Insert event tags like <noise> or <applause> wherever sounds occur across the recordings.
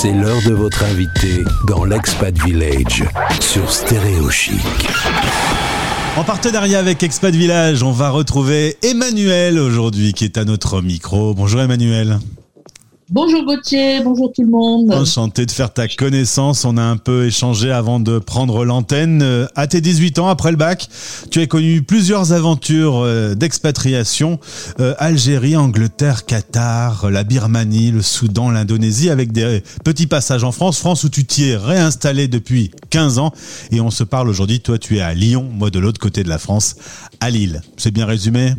C'est l'heure de votre invité dans l'Expat Village sur Stéréo Chic. En partenariat avec Expat Village, on va retrouver Emmanuel aujourd'hui qui est à notre micro. Bonjour Emmanuel. Bonjour Gauthier, bonjour tout le monde. Enchanté de faire ta connaissance. On a un peu échangé avant de prendre l'antenne. Euh, à tes 18 ans, après le bac, tu as connu plusieurs aventures euh, d'expatriation. Euh, Algérie, Angleterre, Qatar, la Birmanie, le Soudan, l'Indonésie, avec des petits passages en France. France où tu t'y es réinstallé depuis 15 ans. Et on se parle aujourd'hui. Toi, tu es à Lyon, moi de l'autre côté de la France, à Lille. C'est bien résumé?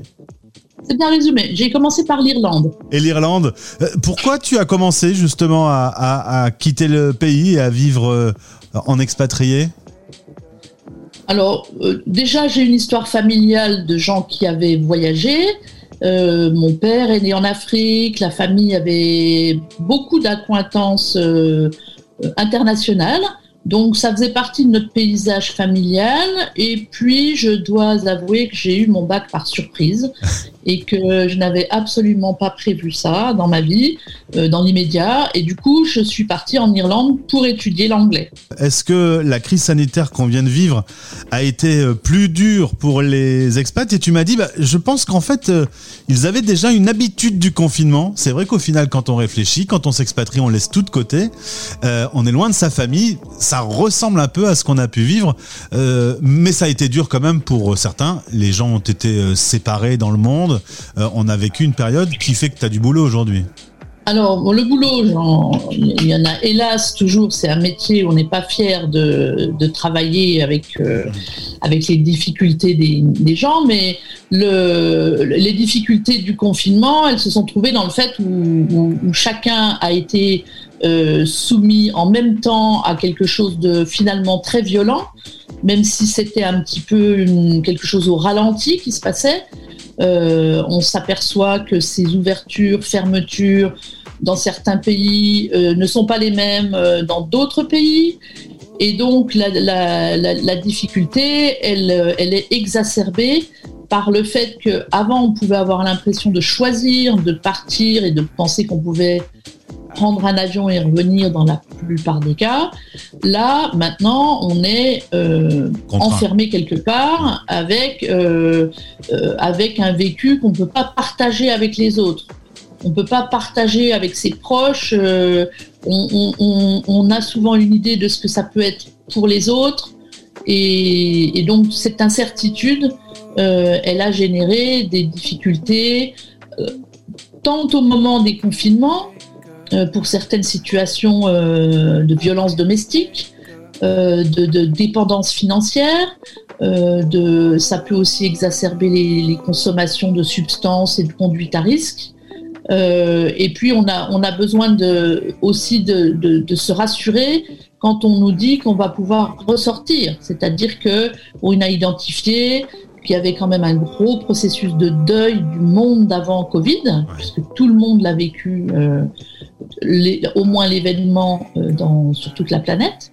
C'est bien résumé. J'ai commencé par l'Irlande. Et l'Irlande, euh, pourquoi tu as commencé justement à, quitter le pays et à vivre euh, en expatrié? Alors, euh, déjà, j'ai une histoire familiale de gens qui avaient voyagé. mon père est né en Afrique, la famille avait beaucoup d'acquaintances internationales. Donc ça faisait partie de notre paysage familial. Et puis je dois avouer que j'ai eu mon bac par surprise et que je n'avais absolument pas prévu ça dans ma vie, euh, dans l'immédiat. Et du coup, je suis partie en Irlande pour étudier l'anglais. Est-ce que la crise sanitaire qu'on vient de vivre a été euh, plus dure pour les expats? Et tu m'as dit, bah, je pense qu'en fait, euh, ils avaient déjà une habitude du confinement. C'est vrai qu'au final, quand on réfléchit, quand on s'expatrie, on laisse tout de côté. on est loin de sa famille. Ça ressemble un peu à ce qu'on a pu vivre. mais ça a été dur quand même pour certains. Les gens ont été séparés dans le monde. Euh, on a vécu une période qui fait que tu as du boulot aujourd'hui. Alors, le boulot, il y en a hélas toujours, c'est un métier où on n'est pas fier de, travailler avec, euh, avec les difficultés des, gens, mais les difficultés du confinement, elles se sont trouvées dans le fait où, chacun a été euh, soumis en même temps à quelque chose de finalement très violent, même si c'était un petit peu quelque chose au ralenti qui se passait. Euh, on s'aperçoit que ces ouvertures, fermetures dans certains pays euh, ne sont pas les mêmes euh, dans d'autres pays. Et donc la, difficulté, elle, elle, est exacerbée par le fait qu'avant on pouvait avoir l'impression de choisir, de partir et de penser qu'on pouvait prendre un avion et revenir dans la plupart des cas. Là, maintenant, on est euh, enfermé quelque part avec, euh, euh, avec un vécu qu'on ne peut pas partager avec les autres. On ne peut pas partager avec ses proches. On, a souvent une idée de ce que ça peut être pour les autres. Et, et donc, cette incertitude, elle a généré des difficultés tant au moment des confinements pour certaines situations euh, de violence domestique, euh, de, dépendance financière. de, ça peut aussi exacerber les, consommations de substances et de conduite à risque. et puis on a, on a besoin de, aussi de, de, se rassurer quand on nous dit qu'on va pouvoir ressortir. C'est-à-dire que on a identifié qu'il y avait quand même un gros processus de deuil du monde d'avant Covid, puisque tout le monde l'a vécu au moins l'événement euh, sur toute la planète.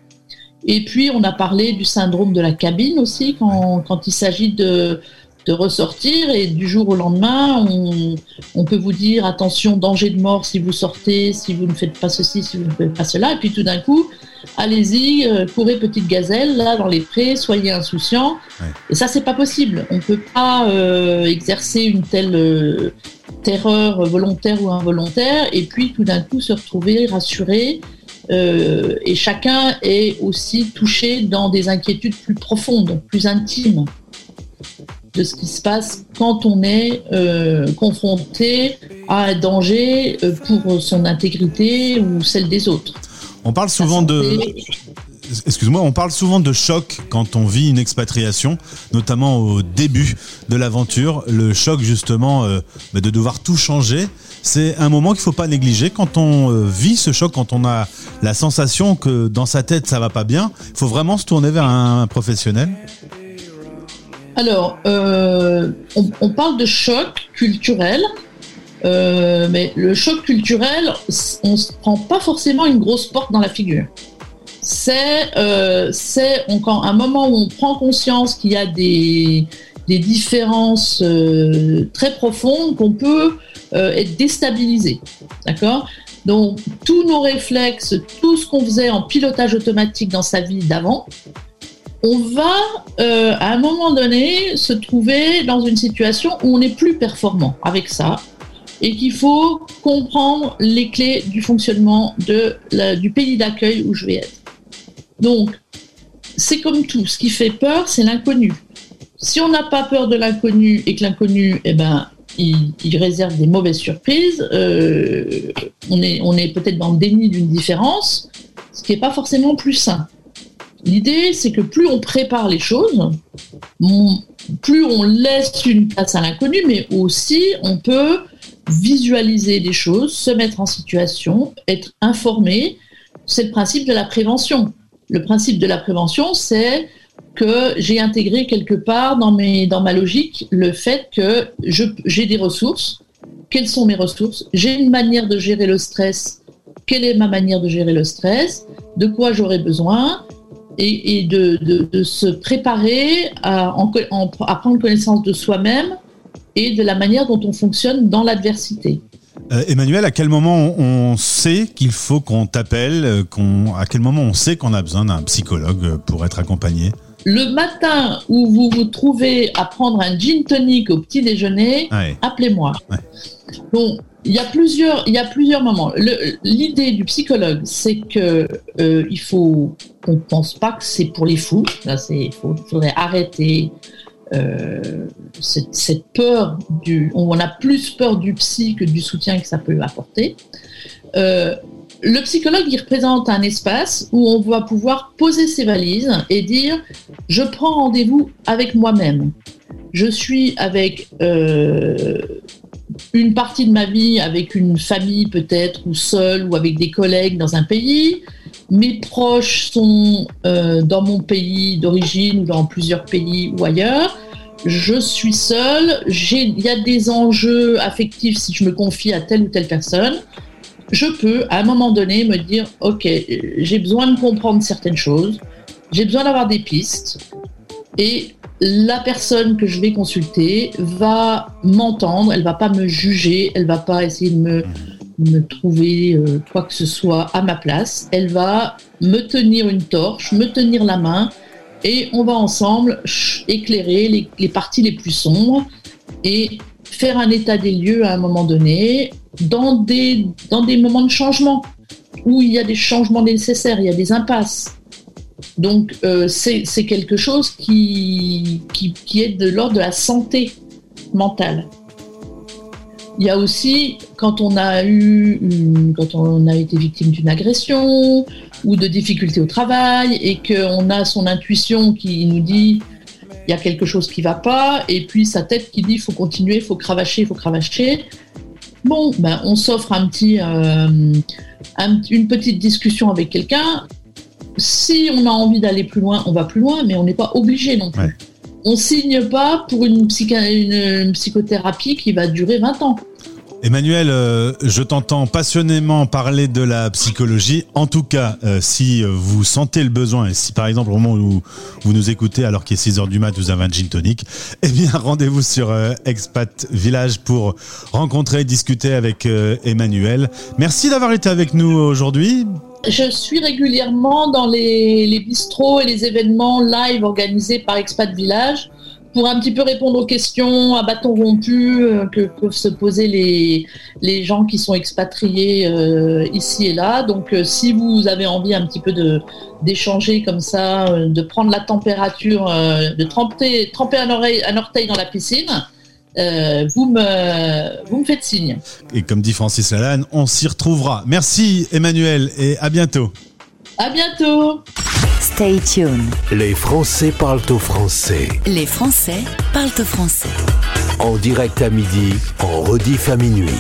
Et puis, on a parlé du syndrome de la cabine aussi, quand, quand il s'agit de, de, ressortir. Et du jour au lendemain, on, on, peut vous dire attention, danger de mort si vous sortez, si vous ne faites pas ceci, si vous ne faites pas cela. Et puis tout d'un coup, allez-y, euh, courez petite gazelle, là, dans les prés, soyez insouciants. Et ça, c'est pas possible. On ne peut pas euh, exercer une telle terreur volontaire ou involontaire, et puis tout d'un coup se retrouver rassuré. Euh, et chacun est aussi touché dans des inquiétudes plus profondes, plus intimes de ce qui se passe quand on est euh, confronté à un danger euh, pour son intégrité ou celle des autres. On parle souvent de, excuse-moi, on parle souvent de choc quand on vit une expatriation, notamment au début de l'aventure, le choc justement euh, bah, de devoir tout changer. C'est un moment qu'il faut pas négliger quand on euh, vit ce choc, quand on a la sensation que dans sa tête ça va pas bien. Il faut vraiment se tourner vers un, professionnel. Alors, euh, on, parle de choc culturel, mais le choc culturel, on ne se prend pas forcément une grosse porte dans la figure c'est euh, un moment où on prend conscience qu'il y a des, des différences euh, très profondes, qu'on peut euh, être déstabilisé. D'accord? Donc, tous nos réflexes, tout ce qu'on faisait en pilotage automatique dans sa vie d'avant, on va euh, à un moment donné se trouver dans une situation où on n'est plus performant avec ça et qu'il faut comprendre les clés du fonctionnement de du pays d'accueil où je vais être. Donc, c'est comme tout, ce qui fait peur, c'est l'inconnu. Si on n'a pas peur de l'inconnu et que l'inconnu, eh ben, il, réserve des mauvaises surprises, euh, on est, on est peut-être dans le déni d'une différence, ce qui n'est pas forcément plus sain. L'idée, c'est que plus on prépare les choses, plus on laisse une place à l'inconnu, mais aussi on peut visualiser les choses, se mettre en situation, être informé. C'est le principe de la prévention. Le principe de la prévention, c'est que j'ai intégré quelque part dans, ma logique le fait que j'ai des ressources. Quelles sont mes ressources? J'ai une manière de gérer le stress. Quelle est ma manière de gérer le stress? De quoi j'aurai besoin? Et, de, se préparer à prendre connaissance de soi-même et de la manière dont on fonctionne dans l'adversité. Euh, Emmanuel, à quel moment on sait qu'il faut qu'on t'appelle euh, À quel moment on sait qu'on a besoin d'un psychologue pour être accompagné? Le matin où vous vous trouvez à prendre un gin tonic au petit déjeuner, appelez-moi. Donc, il y a plusieurs, il y a plusieurs moments. L'idée du psychologue, c'est que euh, il faut qu'on pense pas que c'est pour les fous. Là, c'est, faudrait arrêter euh, cette, peur du, on a plus peur du psy que du soutien que ça peut apporter. Euh, le psychologue, il représente un espace où on va pouvoir poser ses valises et dire je prends rendez-vous avec moi-même. Je suis avec euh, une partie de ma vie, avec une famille peut-être, ou seule, ou avec des collègues dans un pays. Mes proches sont euh, dans mon pays d'origine ou dans plusieurs pays ou ailleurs. Je suis seule. Il y a des enjeux affectifs si je me confie à telle ou telle personne. Je peux, à un moment donné, me dire, OK, j'ai besoin de comprendre certaines choses. J'ai besoin d'avoir des pistes. Et la personne que je vais consulter va m'entendre, elle va pas me juger, elle va pas essayer de me me trouver euh, quoi que ce soit à ma place. Elle va me tenir une torche, me tenir la main et on va ensemble éclairer les, parties les plus sombres et faire un état des lieux à un moment donné dans des, moments de changement où il y a des changements nécessaires, il y a des impasses. Donc euh, c'est quelque chose qui est de l'ordre de la santé mentale. Il y a aussi quand on a eu, quand on a été victime d'une agression ou de difficultés au travail et qu'on a son intuition qui nous dit il y a quelque chose qui va pas et puis sa tête qui dit faut continuer, faut cravacher, faut cravacher. Bon, ben on s'offre un petit, euh, une petite discussion avec quelqu'un. Si on a envie d'aller plus loin, on va plus loin, mais on n'est pas obligé non plus. On signe pas pour une, psychothérapie qui va durer 20 ans. Emmanuel, euh, je t'entends passionnément parler de la psychologie. En tout cas, euh, si euh, vous sentez le besoin, et si par exemple au moment où vous nous écoutez alors qu'il est 6 heures du mat, vous avez un gin tonic, <laughs> eh bien rendez-vous sur Expat Village pour rencontrer discuter avec Emmanuel. Merci d'avoir été avec nous aujourd'hui. Je suis régulièrement dans les, les bistrots et les événements live organisés par Expat Village pour un petit peu répondre aux questions à bâton rompu euh, que peuvent se poser les, les gens qui sont expatriés euh, ici et là. Donc euh, si vous avez envie un petit peu d'échanger comme ça, de prendre la température, de tremper, tremper un, oreille, un orteil dans la piscine, vous, me, vous me faites signe. Et comme dit Francis Lalanne, on s'y retrouvera. Merci Emmanuel et à bientôt. À bientôt. Stay tuned. Les Français parlent au français. Les Français parlent au français. En direct à midi, en rediff à minuit.